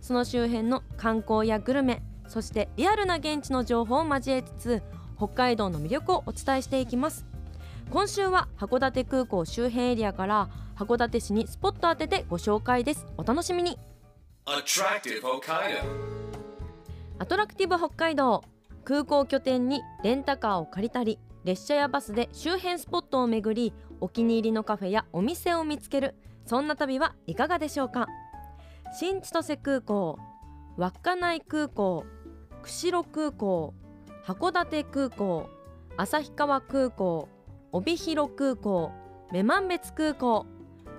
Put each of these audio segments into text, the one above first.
その周辺の観光やグルメそしてリアルな現地の情報を交えつつ北海道の魅力をお伝えしていきます。今週は函館空港周辺エリアから函館市にスポット当ててご紹介です。お楽しみに。Attractive Hokkaido. アトラクティブ北海道空港拠点にレンタカーを借りたり列車やバスで周辺スポットを巡りお気に入りのカフェやお店を見つける。そんな旅はいかがでしょうか？新千歳空港稚内空港釧路空港函館空港旭川空港帯広空港女満別空港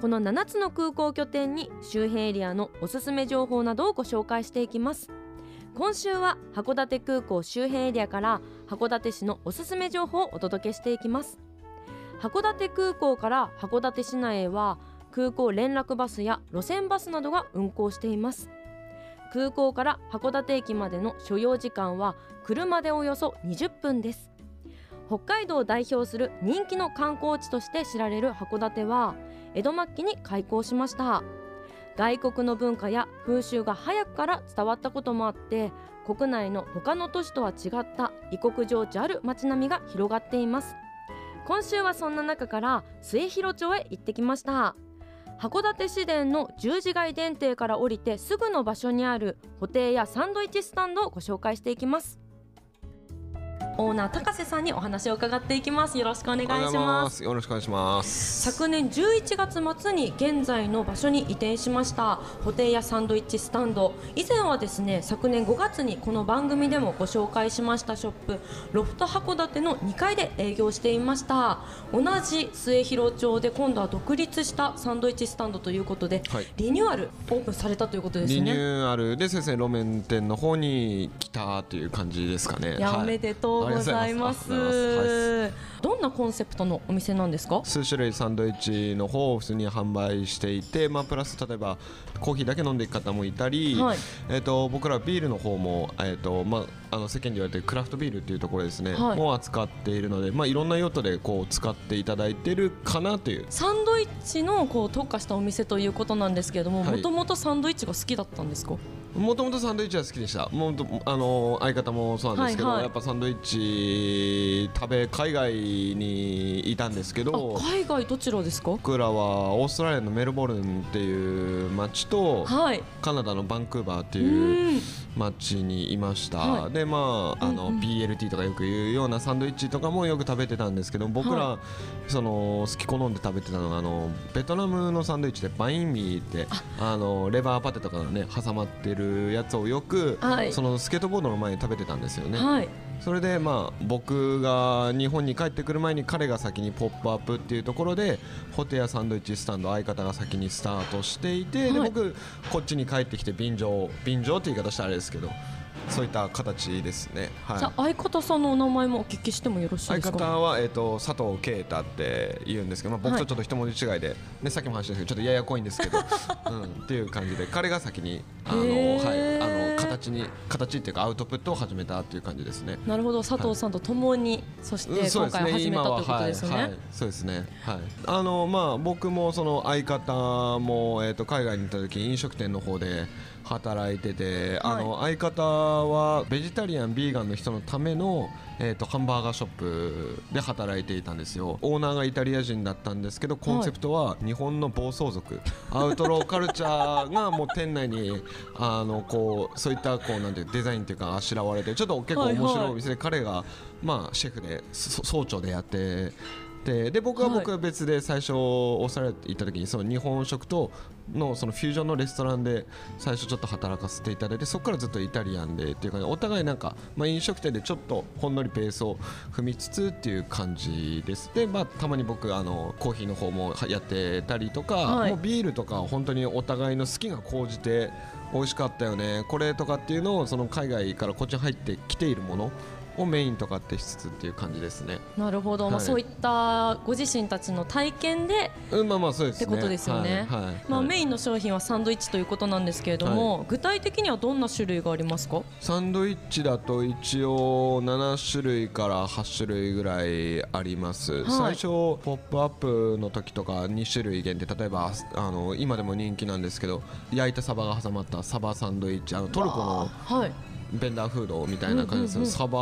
この7つの空港拠点に周辺エリアのおすすめ情報などをご紹介していきます。今週は函館空港周辺エリアから函館市のおすすめ情報をお届けしていきます。函館空港から函館市内へは空港連絡バスや路線バスなどが運行しています。空港から函館駅までの所要時間は車でおよそ20分です。北海道を代表する人気の観光地として知られる函館は江戸末期に開港しました。外国の文化や風習が早くから伝わったこともあって国内の他の都市とは違った異国情緒ある街並みが広がっています。今週はそんな中から末広町へ行ってきました。函館市電の十字街電停から降りてすぐの場所にあるホテイやサンドイッチスタンドをご紹介していきます。オーナー高瀬さんにお話を伺っていきます。よろしくお願いしまます。すよろしくお願いします。昨年11月末に現在の場所に移転しました。ホテイやサンドイッチスタンド。以前はですね昨年5月にこの番組でもご紹介しました。ショップ。ロフト函館の2階で営業していました。同じ末広町で今度は独立したサンドイッチスタンドということで、はい。リニューアルオープンされたということですリニねューアルで先生路面店の方に来たという感じですかね。いや、はおめでとうございます。ありがとうございます。どんなコンセプトのお店なんですか？数種類サンドイッチの方を普通に販売していて、まあ、プラス例えばコーヒーだけ飲んでいく方もいたり、はい。えー、と僕らはビールの方も、えーとまあ、あの世間で言われてるクラフトビールっていうところですね、はい。も扱っているので、まあ、いろんな用途でこう使っていただいてるかなという。サンドイッチのこう特化したお店ということなんですけれどもはい。もともとサンドイッチが好きだったんですか？もともとサンドイッチは好きでした。もとあの相方もそうなんですけど、はいはい。やっぱサンドイッチ食べ海外にいたんですけどあ海外どちらですか？僕らはオーストラリアのメルボルンっていう街とはい。カナダのバンクーバーってういうん。街にいました、はい。でまああの、うんうん。BLT とかよく言うようなサンドイッチとかもよく食べてたんですけど僕ら、はその好き好んで食べてたのがあのベトナムのサンドイッチでバインミーってあのレバーパテとかがね挟まってるやつをよく、はい。そのスケートボードの前に食べてたんですよね。はい。それでまあ僕が日本に帰ってくる前に彼が先に「ポップアップっていうところでホテやサンドイッチスタンド相方が先にスタートしていて、ではい。僕こっちに帰ってきて便乗便乗って言い方したらあれですけどそういった形ですね。はいじゃあ相方さんのお名前もお聞きしてもよろしい相ですか？方は、えー、と佐藤啓太って言うんですけど、まあ、僕はいとちょっと一文字違いで、ね、さっきも話したんですけどちょっとややこいんですけど、うん、っていう感じで彼が先にあの、はい、あの形に形っていうかアウトプットを始めたっていう感じですね。なるほど佐藤さんと共に、そして今回始めたということですね、はいはい、そうですね。はい。あのまあ僕もその相方もえっ、と海外に行った時飲食店の方で働いてて、あの相方はベジタリアンビーガンの人のためのえっ、とハンバーガーショップで働いていたんですよ。オーナーがイタリア人だったんですけど、コンセプトは日本の暴走族、アウトローカルチャーが もう店内にあのこうそういったこうなんてデザインっていうかあしらわれてちょっと結構面白い。お店で彼がまあシェフでそ総長でやっててで僕ははい。僕は別で最初オーストラリア行った時にその日本食とのそのフュージョンのレストランで最初ちょっと働かせていただいてそこからずっとイタリアンでっていうかお互いなんか、まあ、飲食店でちょっとほんのりペースを踏みつつっていう感じです。で、まあ、たまに僕あのコーヒーの方もやってたりとか、はい。もうビールとか本当にお互いの好きが高じて美味しかったよねこれとかっていうのをその海外からこっちに入ってきているものをメインとかってしつつっていう感じですね。なるほど、まあ、はいそういったご自身たちの体験で、うん、まあまあそうですね。ってことですよね。はい。はい。まあ、はい。メインの商品はサンドイッチということなんですけれども、具体的にはどんな種類がありますか？サンドイッチだと一応7種類から8種類ぐらいあります、最初「ポップアップの時とか2種類限定例えばあの今でも人気なんですけど焼いたサバが挟まったサバサンドイッチあのトルコのはいベンダーフードみたいな感じですけど、サバ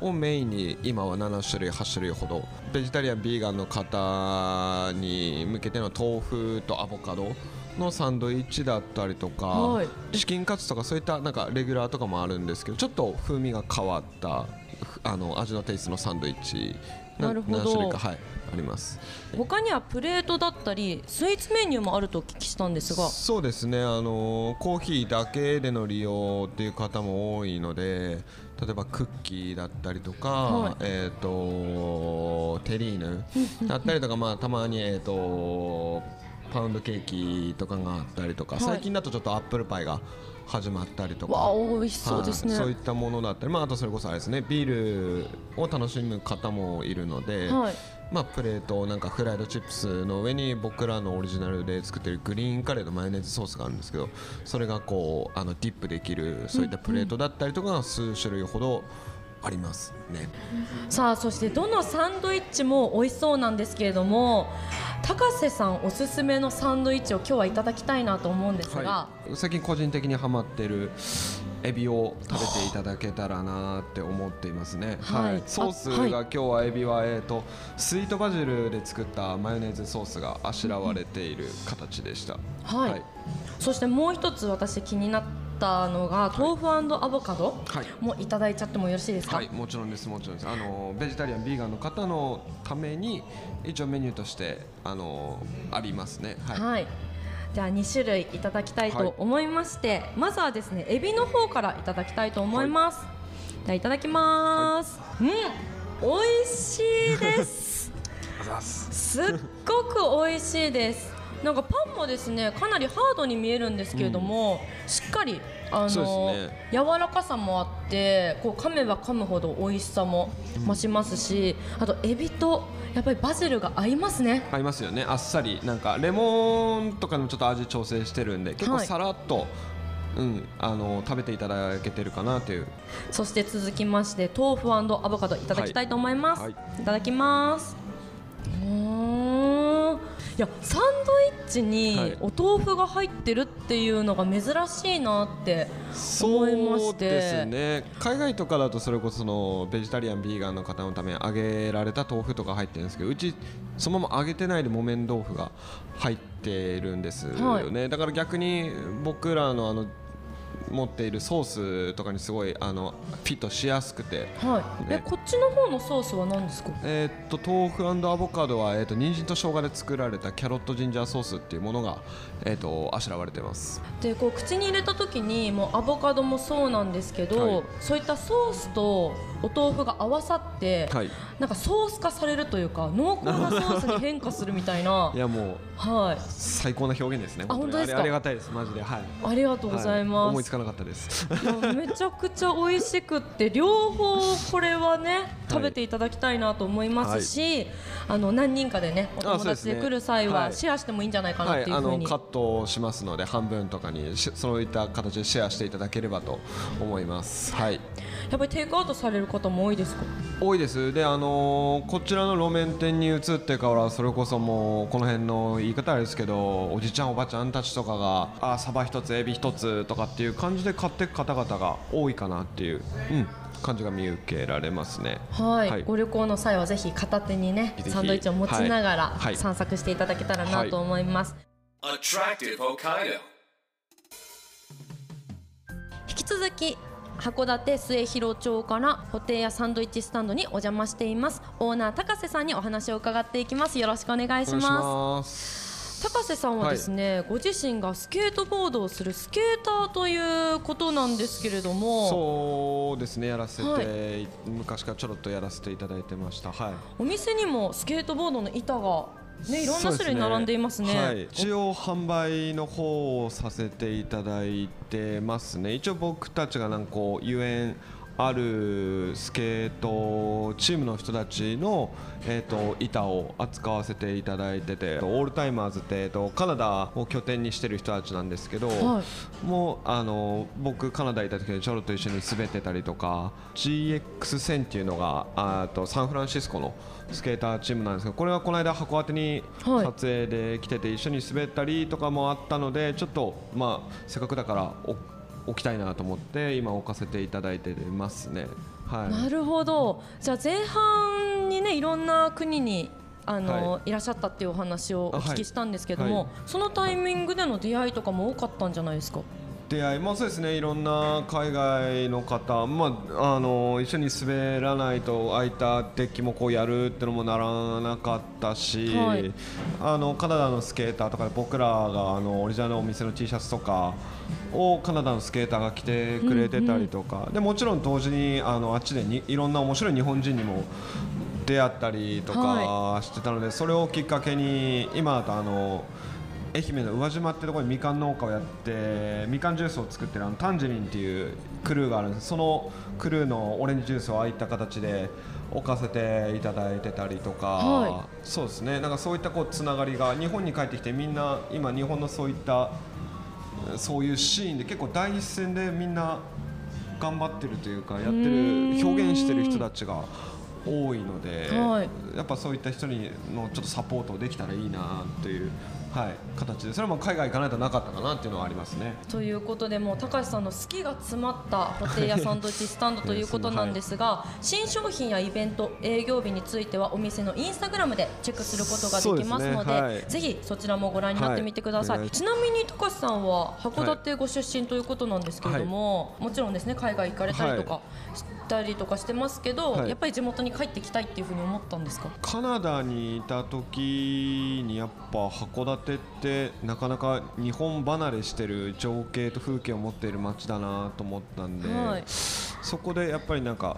をメインに今は7種類8種類ほど。ベジタリアンビーガンの方に向けての豆腐とアボカドのサンドイッチだったりとか、はい。チキンカツとかそういったなんかレギュラーとかもあるんですけどちょっと風味が変わったふあの味のテイストのサンドイッチなるほど。何種類かはいあります。他にはプレートだったりスイーツメニューもあるとお聞きしたんですが。そうですね。あのコーヒーだけでの利用っていう方も多いので例えばクッキーだったりとか、はい。えっ、とテリーヌ だったりとかまあたまにえっ、とパウンドケーキとかがあったりとか、はい。最近だとちょっとアップルパイが始まったりとか。美味しそうですね、はい。そういったものだったり、まあ、あとそれこそあれですね。ビールを楽しむ方もいるので、はい。まあ、プレートなんかフライドチップスの上に僕らのオリジナルで作ってるグリーンカレーのマヨネーズソースがあるんですけどそれがこうあのディップできるそういったプレートだったりとかが数種類ほどありますね。さあそしてどのサンドイッチも美味しそうなんですけれども高瀬さんおすすめのサンドイッチを今日はいただきたいなと思うんですが、はい、最近個人的にハマってるエビを食べていただけたらなって思っていますね。はい。ソースが今日はエビはえっ、とスイートバジルで作ったマヨネーズソースがあしらわれている形でした。はい。そしてもう一つ私気になったのが豆腐アボカドはい。もいただいちゃってもよろしいですか、はい、もちろんです、もちろんです。あのベジタリアン、ビーガンの方のために一応メニューとしてあのありますね。はい。はい。じゃあ2種類いただきたいと思いまして、まずはですねエビの方からいただきたいと思います、じゃあいただきます、うん美味しいで す。すっごく美味しいですなんかパンもですねかなりハードに見えるんですけれども、しっかりあの、ね。柔らかさもあってこう噛めば噛むほど美味しさも増しますし、あとエビとやっぱりバジルが合いますね。合いますよね。あっさり。なんかレモンとかでもちょっと味調整してるんで、結構はいさらっと、うんあの食べていただけてるかなという。そして続きまして豆腐アボカドいただきたいと思います、はい。い、ただきますいやサンドイッチはにい。お豆腐が入ってるっていうのが珍しいなって思いまして。そうですね。海外とかだとそれこそそのベジタリアンビーガンの方のために揚げられた豆腐とか入ってるんですけどうちそのまま揚げてないで木綿豆腐が入ってるんですよね、だから逆に僕らのあの持っているソースとかにすごいあのフィットしやすくて。はい、えねこっちの方のソースは何ですか？えーっと豆腐アボカドは、えーっと人参と生姜で作られたキャロットジンジャーソースっていうものが、えーっとあしらわれてます。でこう口に入れた時にもうアボカドもそうなんですけど、はい。そういったソースとお豆腐が合わさって、はい。なんかソース化されるというか濃厚なソースに変化するみたいな。いやもうはい。最高な表現ですねあ本当ですか？ありがたいです。マジで。はい。ありがとうございはます、思いつかなかったです。めちゃくちゃ美味しくって両方これはね食べていただきたいなと思いますし、あの何人かでねお友達で来る際ははいシェアしてもいいんじゃないかなっていうふうに、のカットしますので半分とかにしそういった形でシェアしていただければと思います。はい。やっぱりテイクアウトされる方も多いですか？多いです。であのーこちらの路面店に移ってからそれこそもうこの辺の言い方あれですけどおじちゃんおばちゃんたちとかがあサバ一つエビ一つとかっていう感じで買っていく方々が多いかなっていう、うん、感じが見受けられますね。はい、はい。ご旅行の際はぜひ片手にねサンドイッチを持ちながらはい。はい。散策していただけたらなと思います、Attractive Hokkaido. 引き続き函館末広町からホテイヤサンドイッチスタンドにお邪魔しています。オーナー高瀬さんにお話を伺っていきます。よろしくお願いしお願いしますます高瀬さんはですね、ご自身がスケートボードをするスケーターということなんですけれども。そうですねやらせて、は昔からちょろっとやらせていただいてました。はい。お店にもスケートボードの板がねいろんな種類並んでいますね。はい、一応販売の方をさせていただいてますね。一応僕たちがなんかこうゆえんあるスケートチームの人たちの、えー、と板を扱わせていただいててオールタイマーズって、えー、とカナダを拠点にしてる人たちなんですけど、はい。もうあの僕カナダいた時にちょろっと一緒に滑ってたりとか GX1000 っていうのがあとサンフランシスコのスケーターチームなんですけどこれはこの間函館にはい。撮影で来てて一緒に滑ったりとかもあったのでちょっとまあせっかくだからお置きたいなと思って今置かせていただいてますね。はい。なるほど。じゃあ前半にねいろんな国にあの、、はい。らっしゃったっていうお話をお聞きしたんですけども、はい。そのタイミングでの出会いとかも多かったんじゃないですか？出会いもそうですね。いろんな海外の方、まあ、あの一緒に滑らないと空いたデッキもこうやるってのもならなかったし、はい。あのカナダのスケーターとかで僕らがあのオリジナルのお店の T シャツとかをカナダのスケーターが着てくれてたりとか、でもちろん同時にあのあっちでにいろんな面白い日本人にも出会ったりとかしてたので、それをきっかけに今だとあの愛媛の宇和島ってところにみかん農家をやってみかんジュースを作ってるあのタンジェリンっていうクルーがあるんです。そのクルーのオレンジジュースをああいった形で置かせていただいてたりとか、はそうですね。なんかそういったこうつながりが日本に帰ってきてみんな今日本のそういったそういうシーンで結構第一線でみんな頑張ってるというかやってる表現してる人たちが多いので、はい。やっぱそういった人にのちょっとサポートできたらいいなという、はい、形で。それも海外行かないとなかったかなっていうのはありますね。ということでもう高橋さんの好きが詰まったホテイヤサンドイッチスタンドということなんですが、新商品やイベント営業日についてはお店のインスタグラムでチェックすることができますのでね。はい。ぜひそちらもご覧になってみてください、はい。ちなみに高橋さんは函館ご出身ということなんですけれども、もちろんですね海外行かれたりとかしたりとかしてますけど、はい。やっぱり地元に帰ってきたいっていうふうに思ったんですか？カナダにいた時にやっぱ函館ってなかなか日本離れしてる情景と風景を持っている街だなと思ったんで、はい。そこでやっぱりなんか、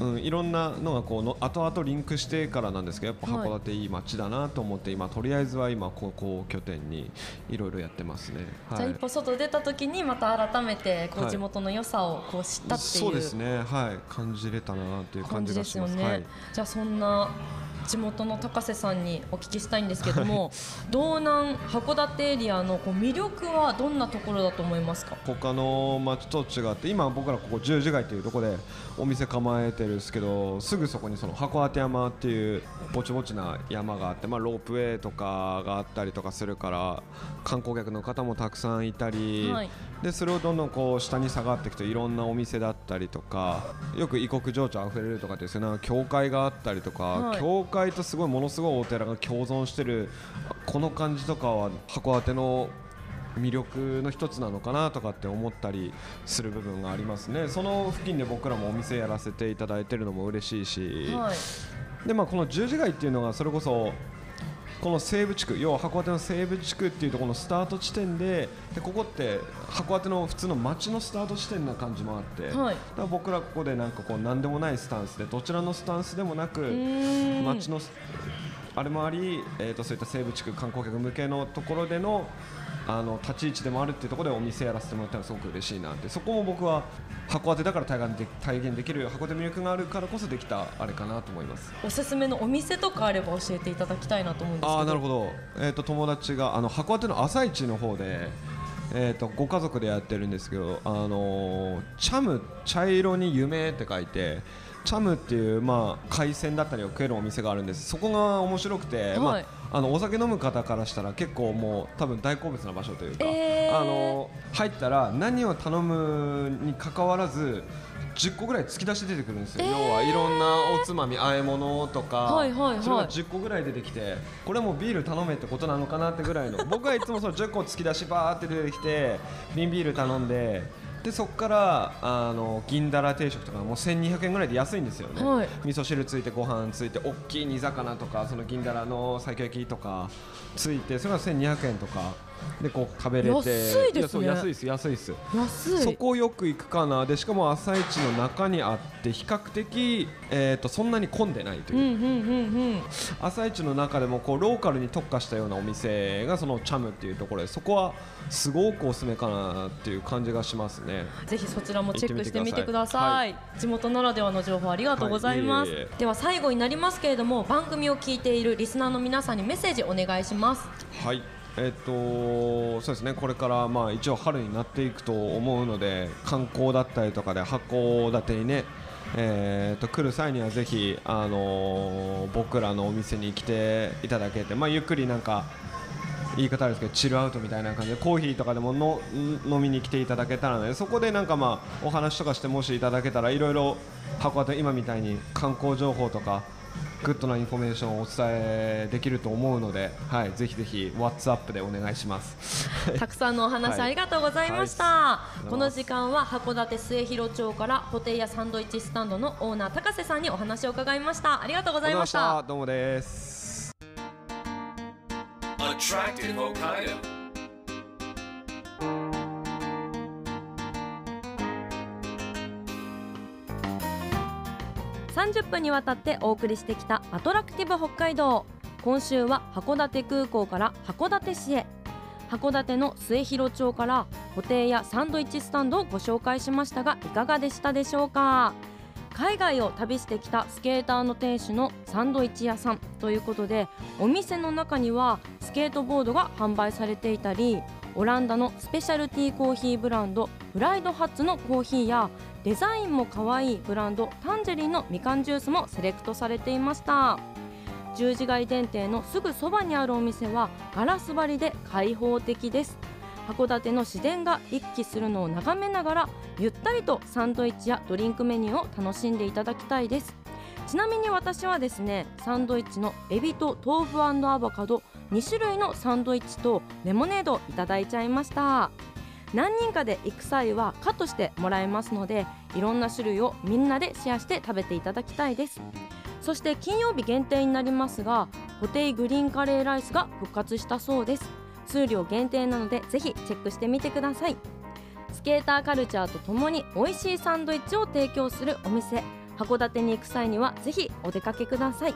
うん、いろんなのがこうの後々リンクしてからなんですけどやっぱ函館いい街だなと思って、今とりあえずは今ここを拠点にいろいろやってますね。はい。じゃあ一歩外出た時にまた改めてこうはい。地元の良さをこう知ったっていう、そうですね。はい。感じれたなという感感じじがします。ですよね、はい。じゃあそんな地元の高瀬さんにお聞きしたいんですけども、道南函館エリアのこう魅力はどんなところだと思いますか？他の町と違って今僕らここ十字街というところでお店構えてるんですけどすぐそこにその函館山っていうぼちぼちな山があって、まあ、ロープウェイとかがあったりとかするから観光客の方もたくさんいたり、はい。でそれをどんどんこう下に下がっていくといろんなお店だったりとかよく異国情緒あふれるとかっていうその教会があったりとか、はい。教会とすごいものすごいお寺が共存してるこの感じとかは函館の魅力の一つなのかなとかって思ったりする部分がありますね。その付近で僕らもお店やらせていただいてるのも嬉しいし、はい。でまあ、この十字街っていうのがそれこそこの西部地区要は函館の西部地区っていうところのスタート地点ででここって函館の普通の街のスタート地点な感じもあって、はい。だから僕らここでなんかこう何でもないスタンスでどちらのスタンスでもなく街のあれもあり、えー、とそういった西部地区観光客向けのところでのあの立ち位置でもあるっていうところでお店やらせてもらったらすごく嬉しいなって。そこも僕は函館だから体現で体現できる函館魅力があるからこそできたあれかなと思います。おすすめのお店とかあれば教えていただきたいなと思うんですけど。ああなるほど、えー、と友達があの函館の朝市の方で、えー、とご家族でやってるんですけど、あのーチャム茶色に夢って書いてチャムっていう、まあ、海鮮だったりを食えるお店があるんです。そこが面白くて、はい。まあ、あのお酒飲む方からしたら結構もう多分大好物な場所というか、えー。あの入ったら何を頼むにかかわらず10個ぐらい突き出して出てくるんですよ、えー。要はいろんなおつまみ和え物とか、はいはいはい。それが10個ぐらい出てきてこれもうビール頼めってことなのかなってぐらいの僕はいつもその10個突き出しバーって出てきて瓶ビール頼んででそこからあの銀だら定食とかもう1200円ぐらいで安いんですよね、はい。味噌汁ついてご飯ついて大きい煮魚とかその銀だらの西京焼きとかついてそれが1200円とかでこう食べれて。安いですね。安いです安いです。安い。そこよく行くかな。でしかも朝市の中にあって比較的、えー、とそんなに混んでないという、うんうんうんうん。朝市の中でもこうローカルに特化したようなお店がそのチャムっていうところでそこはすごくおすすめかなっていう感じがしますね。ぜひそちらもチェックしてみてください。さ地元ならではの情報ありがとうございます。はいでは最後になりますけれども番組を聞いているリスナーの皆さんにメッセージお願いします。はいえっ、とそうですね。これからまあ一応春になっていくと思うので観光だったりとかで函館にねえー、と来る際にはぜひ、あのー僕らのお店に来ていただけて、まあ、ゆっくりなんか言い方あるんですけどチルアウトみたいな感じでコーヒーとかでもの飲みに来ていただけたらねそこでなんかまあお話とかしてもしいただけたらいろいろ函館今みたいに観光情報とかグッドなインフォメーションをお伝えできると思うので、はい、ぜひぜひ WhatsApp でお願いします。たくさんのお話 はいありがとうございました。はいこの時間は函館末広町からホテイヤサンドイッチスタンドのオーナー高瀬さんにお話を伺いました。ありがとうございました。どうもです。Attractive Hokkaido. 30分にわたってお送りしてきたアトラクティブ北海道。今週は函館空港から函館市へ。函館の末広町からホテイやサンドイッチスタンドをご紹介しましたがいかがでしたでしょうか？海外を旅してきたスケーターの店主のサンドイッチ屋さんということでお店の中にはスケートボードが販売されていたりオランダのスペシャルティーコーヒーブランドフライドハッツのコーヒーやデザインも可愛いブランドタンジェリンのみかんジュースもセレクトされていました。十字街電停のすぐそばにあるお店はガラス張りで開放的です。函館の自然が一気するのを眺めながらゆったりとサンドイッチやドリンクメニューを楽しんでいただきたいです。ちなみに私はですねサンドイッチのエビと豆腐アボカド2種類のサンドイッチとレモネードをいただいちゃいました。何人かで行く際はカットしてもらえますのでいろんな種類をみんなでシェアして食べていただきたいです。そして金曜日限定になりますがホテイグリーンカレーライスが復活したそうです。数量限定なのでぜひチェックしてみてください。スケーターカルチャーとともに美味しいサンドイッチを提供するお店函館に行く際にはぜひお出かけください。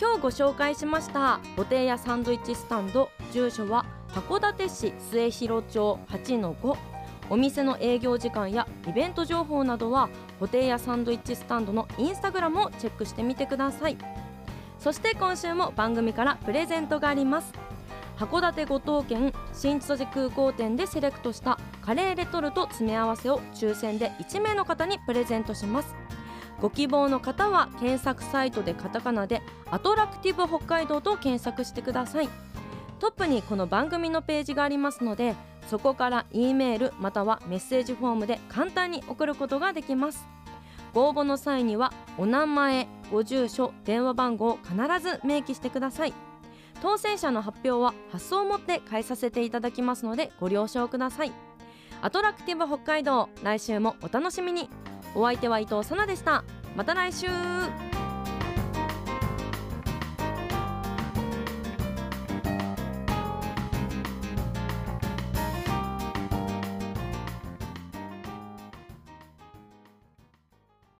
今日ご紹介しましたホテイヤサンドイッチスタンド住所は函館市末広町8-5お店の営業時間やイベント情報などはホテイヤサンドイッチスタンドのインスタグラムをチェックしてみてください。そして今週も番組からプレゼントがあります。函館五島県新千歳空港店でセレクトしたカレーレトルト詰め合わせを抽選で1名の方にプレゼントします。ご希望の方は検索サイトでカタカナでアトラクティブ北海道と検索してください。トップにこの番組のページがありますのでそこから E メールまたはメッセージフォームで簡単に送ることができます。ご応募の際にはお名前ご住所電話番号を必ず明記してください。当選者の発表は発送をもって返させていただきますのでご了承ください。アトラクティブ北海道来週もお楽しみに。お相手は伊藤さなでした。また来週。